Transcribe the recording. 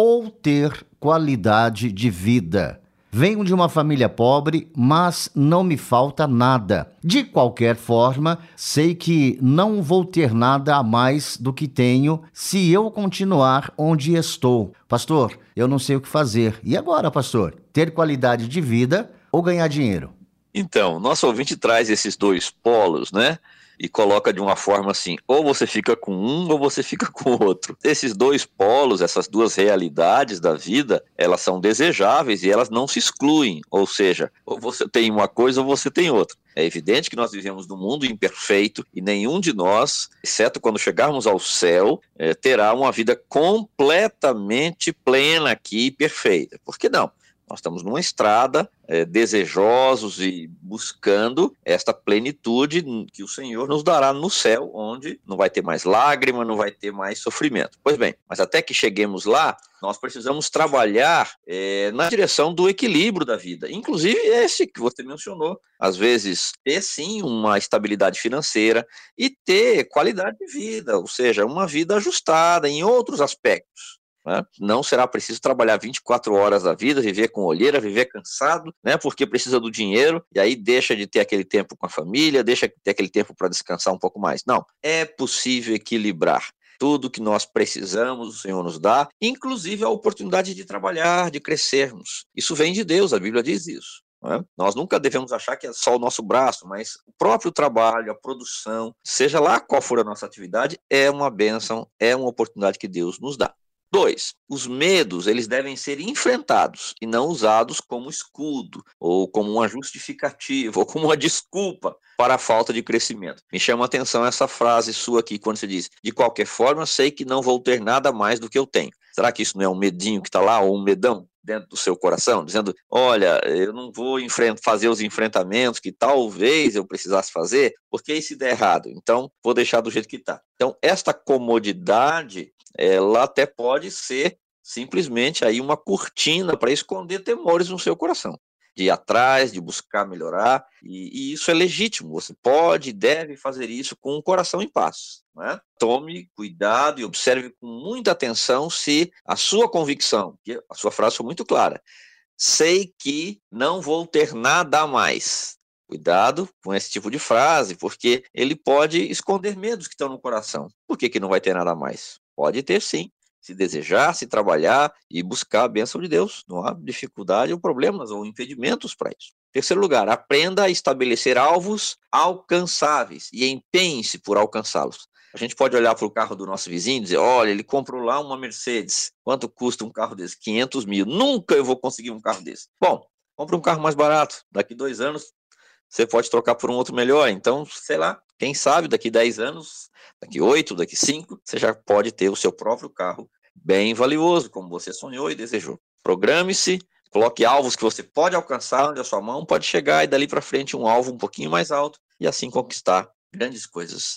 ou ter qualidade de vida. Venho de uma família pobre, mas não me falta nada. De qualquer forma, sei que não vou ter nada a mais do que tenho se eu continuar onde estou. Pastor, eu não sei o que fazer. E agora, pastor? Ter qualidade de vida ou ganhar dinheiro? Então, nosso ouvinte traz esses dois polos, né? E coloca de uma forma assim: ou você fica com um ou você fica com o outro. Esses dois polos, essas duas realidades da vida, elas são desejáveis e elas não se excluem. Ou seja, ou você tem uma coisa ou você tem outra. É evidente que nós vivemos num mundo imperfeito e nenhum de nós, exceto quando chegarmos ao céu, é, terá uma vida completamente plena aqui, perfeita. Por que não? Nós estamos numa estrada, é, desejosos e buscando esta plenitude que o Senhor nos dará no céu, onde não vai ter mais lágrima, não vai ter mais sofrimento. Pois bem, mas até que cheguemos lá, nós precisamos trabalhar é, na direção do equilíbrio da vida, inclusive esse que você mencionou. Às vezes, ter sim uma estabilidade financeira e ter qualidade de vida, ou seja, uma vida ajustada em outros aspectos. Né? Não será preciso trabalhar 24 horas da vida, viver com olheira, viver cansado, né? porque precisa do dinheiro, e aí deixa de ter aquele tempo com a família, deixa de ter aquele tempo para descansar um pouco mais. Não, é possível equilibrar. Tudo que nós precisamos, o Senhor nos dá, inclusive a oportunidade de trabalhar, de crescermos. Isso vem de Deus, a Bíblia diz isso. É? Nós nunca devemos achar que é só o nosso braço, mas o próprio trabalho, a produção, seja lá qual for a nossa atividade, é uma bênção, é uma oportunidade que Deus nos dá. Dois, os medos eles devem ser enfrentados e não usados como escudo ou como uma justificativa ou como uma desculpa para a falta de crescimento. Me chama a atenção essa frase sua aqui quando você diz: de qualquer forma sei que não vou ter nada mais do que eu tenho. Será que isso não é um medinho que está lá ou um medão? Dentro do seu coração, dizendo: olha, eu não vou fazer os enfrentamentos que talvez eu precisasse fazer, porque e se der errado? Então, vou deixar do jeito que está. Então, esta comodidade ela até pode ser simplesmente aí uma cortina para esconder temores no seu coração, de ir atrás, de buscar melhorar, e, e, isso é legítimo. Você pode e deve fazer isso com o coração em paz. Né? Tome cuidado e observe com muita atenção se a sua convicção, a sua frase foi muito clara, sei que não vou ter nada a mais. Cuidado com esse tipo de frase, porque ele pode esconder medos que estão no coração. Por que, que não vai ter nada a mais? Pode ter sim. Se desejar, se trabalhar e buscar a bênção de Deus. Não há dificuldade ou problemas ou impedimentos para isso. Terceiro lugar, aprenda a estabelecer alvos alcançáveis e empenhe-se por alcançá-los. A gente pode olhar para o carro do nosso vizinho e dizer: olha, ele comprou lá uma Mercedes. Quanto custa um carro desse? 500 mil. Nunca eu vou conseguir um carro desse. Bom, compre um carro mais barato. Daqui dois anos você pode trocar por um outro melhor. Então, sei lá, quem sabe daqui 10 anos, daqui 8, daqui 5, você já pode ter o seu próprio carro bem valioso, como você sonhou e desejou. Programe-se, coloque alvos que você pode alcançar, onde a sua mão pode chegar, e dali para frente um alvo um pouquinho mais alto, e assim conquistar grandes coisas